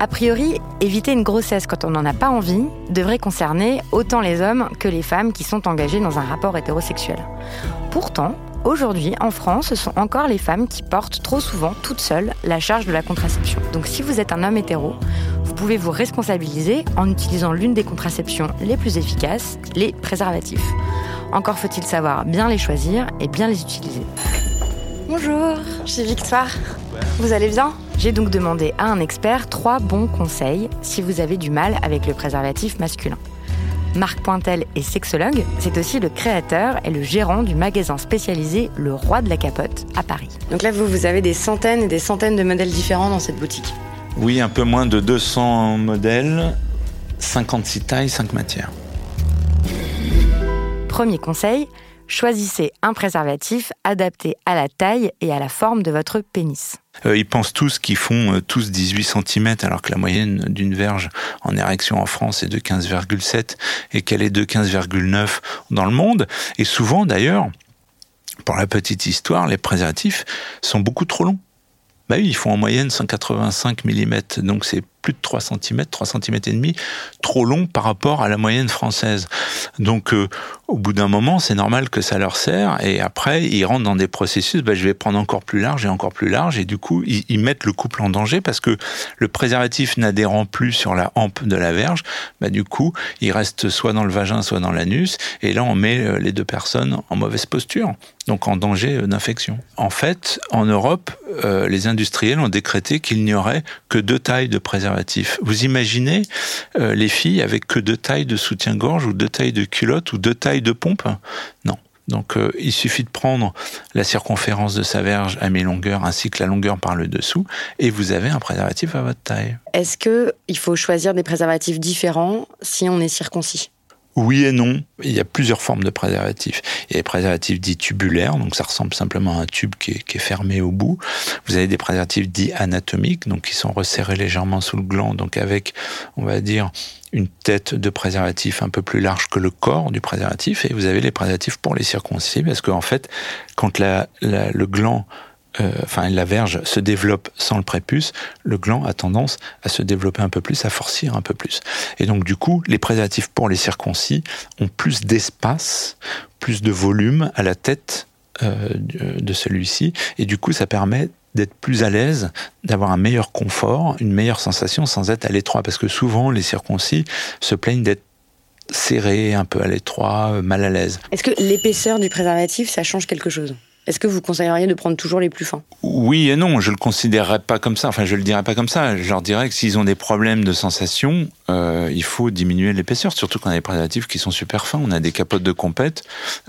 A priori, éviter une grossesse quand on n'en a pas envie devrait concerner autant les hommes que les femmes qui sont engagées dans un rapport hétérosexuel. Pourtant, aujourd'hui, en France, ce sont encore les femmes qui portent trop souvent toutes seules la charge de la contraception. Donc si vous êtes un homme hétéro, vous pouvez vous responsabiliser en utilisant l'une des contraceptions les plus efficaces, les préservatifs. Encore faut-il savoir bien les choisir et bien les utiliser. Bonjour, je suis Victoire. Vous allez bien? J'ai donc demandé à un expert trois bons conseils si vous avez du mal avec le préservatif masculin. Marc Pointel est sexologue, c'est aussi le créateur et le gérant du magasin spécialisé Le Roi de la Capote à Paris. Donc là, vous, vous avez des centaines et des centaines de modèles différents dans cette boutique. Oui, un peu moins de 200 modèles, 56 tailles, 5 matières. Premier conseil, choisissez un préservatif adapté à la taille et à la forme de votre pénis. Euh, ils pensent tous qu'ils font euh, tous 18 cm alors que la moyenne d'une verge en érection en France est de 15,7 et qu'elle est de 15,9 dans le monde. Et souvent d'ailleurs, pour la petite histoire, les préservatifs sont beaucoup trop longs. Bah oui, ils font en moyenne 185 mm, donc c'est plus de 3 cm, 3 cm et demi, trop long par rapport à la moyenne française. Donc euh, au bout d'un moment, c'est normal que ça leur sert et après ils rentrent dans des processus, bah, je vais prendre encore plus large et encore plus large et du coup ils, mettent le couple en danger parce que le préservatif n'adhérant plus sur la hampe de la verge, bah, du coup il reste soit dans le vagin, soit dans l'anus et là on met euh, les deux personnes en mauvaise posture, donc en danger euh, d'infection. En fait, en Europe, euh, les industriels ont décrété qu'il n'y aurait que deux tailles de préservatifs vous imaginez euh, les filles avec que deux tailles de soutien-gorge ou deux tailles de culotte ou deux tailles de pompe? Non. Donc il suffit de prendre la circonférence de sa verge à mi-longueur ainsi que la longueur par le dessous et vous avez un préservatif à votre taille. Est-ce que il faut choisir des préservatifs différents si on est circoncis? Oui et non. Il y a plusieurs formes de préservatifs. Il y a des préservatifs dits tubulaires, donc ça ressemble simplement à un tube qui est, fermé au bout. Vous avez des préservatifs dits anatomiques, donc qui sont resserrés légèrement sous le gland, donc avec, on va dire, une tête de préservatif un peu plus large que le corps du préservatif. Et vous avez les préservatifs pour les circoncis, parce qu'en fait, quand le gland euh, enfin la verge se développe sans le prépuce, le gland a tendance à se développer un peu plus, à forcir un peu plus. Et donc du coup, les préservatifs pour les circoncis ont plus d'espace, plus de volume à la tête euh, de celui-ci, et du coup ça permet d'être plus à l'aise, d'avoir un meilleur confort, une meilleure sensation sans être à l'étroit, parce que souvent les circoncis se plaignent d'être serrés, un peu à l'étroit, mal à l'aise. Est-ce que l'épaisseur du préservatif, ça change quelque chose? Est-ce que vous conseilleriez de prendre toujours les plus fins? Oui et non, je le considérerais pas comme ça. Enfin, je le dirais pas comme ça. Je leur dirais que s'ils ont des problèmes de sensation, euh, il faut diminuer l'épaisseur. Surtout quand on a des préservatifs qui sont super fins. On a des capotes de compète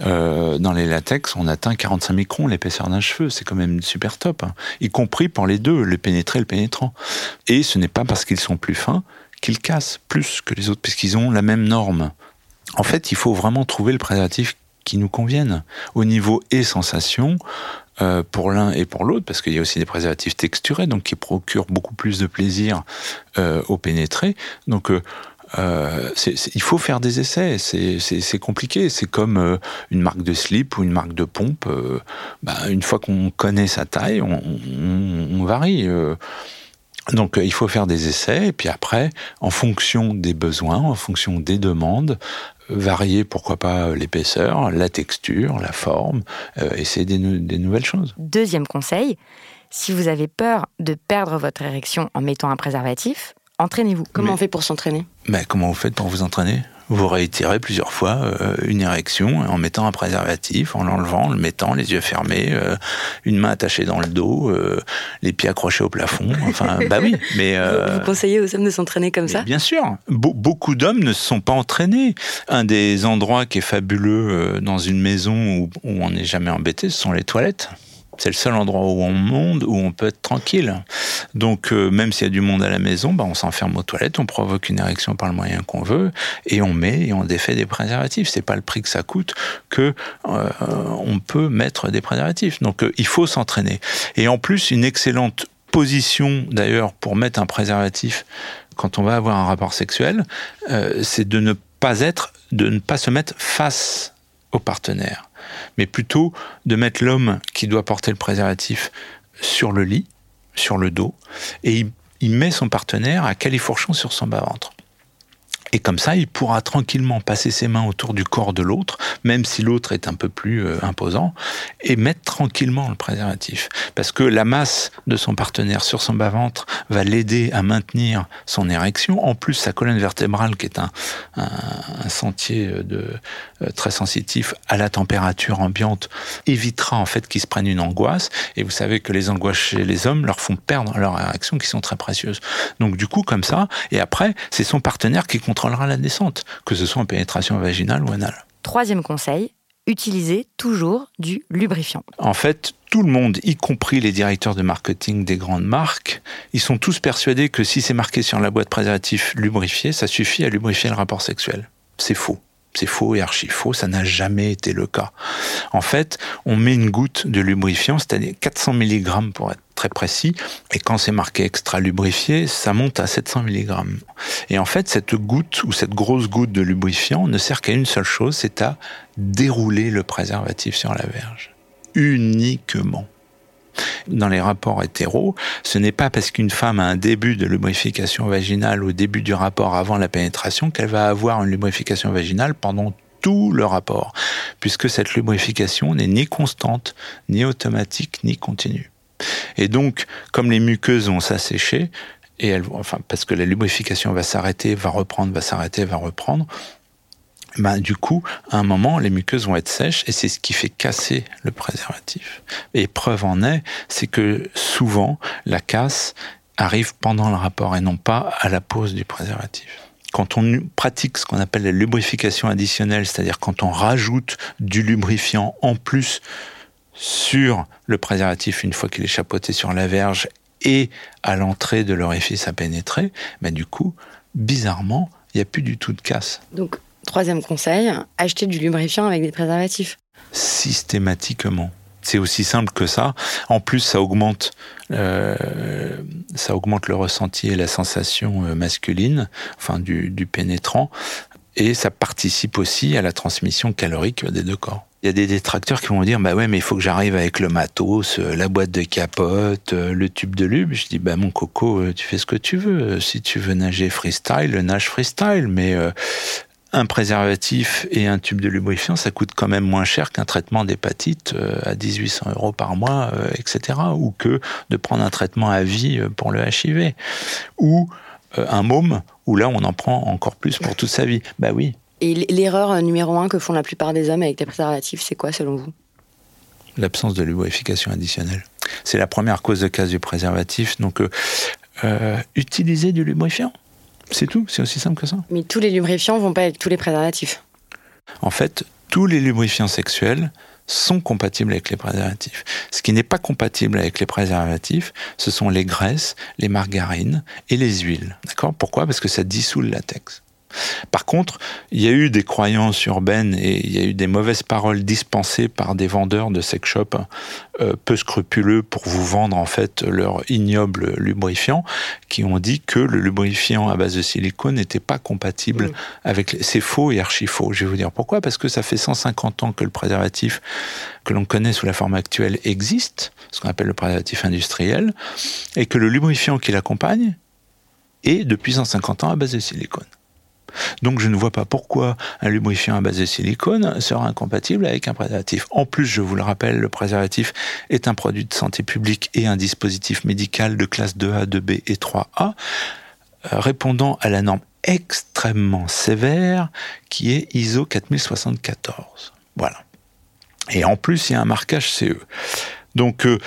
euh, dans les latex, on atteint 45 microns l'épaisseur d'un cheveu. C'est quand même super top, hein. y compris pour les deux, le pénétré et le pénétrant. Et ce n'est pas parce qu'ils sont plus fins qu'ils cassent plus que les autres, puisqu'ils ont la même norme. En fait, il faut vraiment trouver le préservatif qui nous conviennent. Au niveau et sensation, euh, pour l'un et pour l'autre, parce qu'il y a aussi des préservatifs texturés, donc qui procurent beaucoup plus de plaisir euh, au pénétrer. Donc euh, il faut faire des essais, c'est compliqué. C'est comme une marque de slip ou une marque de pompe. Bah, une fois qu'on connaît sa taille, on varie. Donc il faut faire des essais et puis après, en fonction des besoins, en fonction des demandes, varier pourquoi pas l'épaisseur, la texture, la forme, euh, essayer des, des nouvelles choses. Deuxième conseil, si vous avez peur de perdre votre érection en mettant un préservatif, entraînez-vous. Comment on fait pour s'entraîner? Mais Comment vous faites pour vous entraîner? Vous réitérez plusieurs fois euh, une érection en mettant un préservatif, en l'enlevant, en le mettant, les yeux fermés, euh, une main attachée dans le dos, euh, les pieds accrochés au plafond. Enfin, bah oui. Mais vous conseillez aux hommes de s'entraîner comme ça? Bien sûr. beaucoup d'hommes ne se sont pas entraînés. Un des endroits qui est fabuleux dans une maison où, où on n'est jamais embêté, ce sont les toilettes. C'est le seul endroit où on monte, où on peut être tranquille. Donc, euh, même s'il y a du monde à la maison, bah, on s'enferme aux toilettes, on provoque une érection par le moyen qu'on veut, et on met et on défait des préservatifs. C'est pas le prix que ça coûte que euh, on peut mettre des préservatifs. Donc, euh, il faut s'entraîner. Et en plus, une excellente position d'ailleurs pour mettre un préservatif quand on va avoir un rapport sexuel, c'est de ne pas être, de ne pas se mettre face au partenaire mais plutôt de mettre l'homme qui doit porter le préservatif sur le lit, sur le dos, et il, met son partenaire à califourchon sur son bas-ventre. Et comme ça, il pourra tranquillement passer ses mains autour du corps de l'autre, même si l'autre est un peu plus euh, imposant, et mettre tranquillement le préservatif. Parce que la masse de son partenaire sur son bas-ventre va l'aider à maintenir son érection. En plus, sa colonne vertébrale, qui est un, sentier de, euh, très sensitif à la température ambiante, évitera en fait qu'il se prenne une angoisse. Et vous savez que les angoisses chez les hommes leur font perdre leur érection, qui sont très précieuses. Donc du coup, comme ça, et après, c'est son partenaire qui contrôle la descente, que ce soit en pénétration vaginale ou anale. Troisième conseil, utilisez toujours du lubrifiant. En fait, tout le monde, y compris les directeurs de marketing des grandes marques, ils sont tous persuadés que si c'est marqué sur la boîte préservatif lubrifié, ça suffit à lubrifier le rapport sexuel. C'est faux. C'est faux et archi faux, ça n'a jamais été le cas. En fait, on met une goutte de lubrifiant, c'est-à-dire 400 mg pour être très précis, et quand c'est marqué extra lubrifié, ça monte à 700 mg. Et en fait, cette goutte ou cette grosse goutte de lubrifiant ne sert qu'à une seule chose, c'est à dérouler le préservatif sur la verge. Uniquement dans les rapports hétéros, ce n'est pas parce qu'une femme a un début de lubrification vaginale au début du rapport avant la pénétration qu'elle va avoir une lubrification vaginale pendant tout le rapport, puisque cette lubrification n'est ni constante, ni automatique, ni continue. Et donc, comme les muqueuses vont s'assécher, et elles, enfin, parce que la lubrification va s'arrêter, va reprendre, va s'arrêter, va reprendre, ben, du coup, à un moment, les muqueuses vont être sèches et c'est ce qui fait casser le préservatif. Et preuve en est, c'est que souvent, la casse arrive pendant le rapport et non pas à la pose du préservatif. Quand on pratique ce qu'on appelle la lubrification additionnelle, c'est-à-dire quand on rajoute du lubrifiant en plus sur le préservatif une fois qu'il est chapeauté sur la verge et à l'entrée de l'orifice à pénétrer, ben du coup, bizarrement, il n'y a plus du tout de casse. Donc Troisième conseil, acheter du lubrifiant avec des préservatifs. Systématiquement. C'est aussi simple que ça. En plus, ça augmente, euh, ça augmente le ressenti et la sensation euh, masculine, enfin du, pénétrant, et ça participe aussi à la transmission calorique des deux corps. Il y a des détracteurs qui vont dire bah ouais mais il faut que j'arrive avec le matos, euh, la boîte de capote, le tube de lube. Je dis bah mon coco, tu fais ce que tu veux. Si tu veux nager freestyle, nage freestyle. Mais un préservatif et un tube de lubrifiant, ça coûte quand même moins cher qu'un traitement d'hépatite euh, à 1800 euros par mois, euh, etc. Ou que de prendre un traitement à vie euh, pour le HIV. Ou un môme, où là, on en prend encore plus pour toute sa vie. Bah oui. Et l'erreur numéro un que font la plupart des hommes avec les préservatifs, c'est quoi selon vous? L'absence de lubrification additionnelle. C'est la première cause de casse du préservatif. Donc, utiliser du lubrifiant? C'est tout, c'est aussi simple que ça. Mais tous les lubrifiants vont pas avec tous les préservatifs. En fait, tous les lubrifiants sexuels sont compatibles avec les préservatifs. Ce qui n'est pas compatible avec les préservatifs, ce sont les graisses, les margarines et les huiles. D'accord? Pourquoi? Parce que ça dissout le latex. Par contre, il y a eu des croyances urbaines et il y a eu des mauvaises paroles dispensées par des vendeurs de sex shop euh, peu scrupuleux pour vous vendre en fait leur ignoble lubrifiant, qui ont dit que le lubrifiant à base de silicone n'était pas compatible avec. Les... C'est faux et archi faux. Je vais vous dire pourquoi. Parce que ça fait 150 ans que le préservatif que l'on connaît sous la forme actuelle existe, ce qu'on appelle le préservatif industriel, et que le lubrifiant qui l'accompagne est depuis 150 ans à base de silicone. Donc je ne vois pas pourquoi un lubrifiant à base de silicone sera incompatible avec un préservatif. En plus, je vous le rappelle, le préservatif est un produit de santé publique et un dispositif médical de classe 2A, 2B et 3A, euh, répondant à la norme extrêmement sévère qui est ISO 4074. Voilà. Et en plus, il y a un marquage CE. Donc, euh,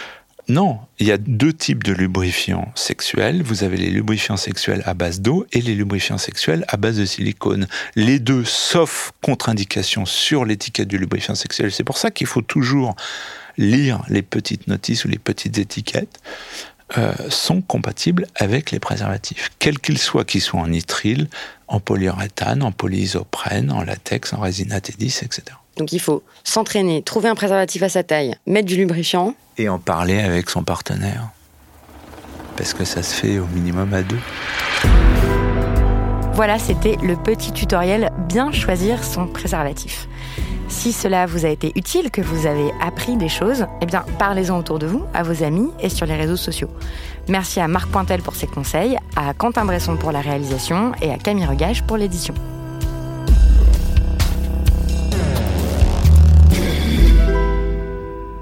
non, il y a deux types de lubrifiants sexuels. Vous avez les lubrifiants sexuels à base d'eau et les lubrifiants sexuels à base de silicone. Les deux, sauf contre-indication sur l'étiquette du lubrifiant sexuel. C'est pour ça qu'il faut toujours lire les petites notices ou les petites étiquettes. Euh, sont compatibles avec les préservatifs, quels qu'ils soient, qu'ils soient en nitrile, en polyuréthane, en polyisoprène, en latex, en résine AT10, etc. Donc il faut s'entraîner, trouver un préservatif à sa taille, mettre du lubrifiant. Et en parler avec son partenaire. Parce que ça se fait au minimum à deux. Voilà, c'était le petit tutoriel bien choisir son préservatif. Si cela vous a été utile, que vous avez appris des choses, eh bien parlez-en autour de vous, à vos amis et sur les réseaux sociaux. Merci à Marc Pointel pour ses conseils, à Quentin Bresson pour la réalisation et à Camille Regage pour l'édition.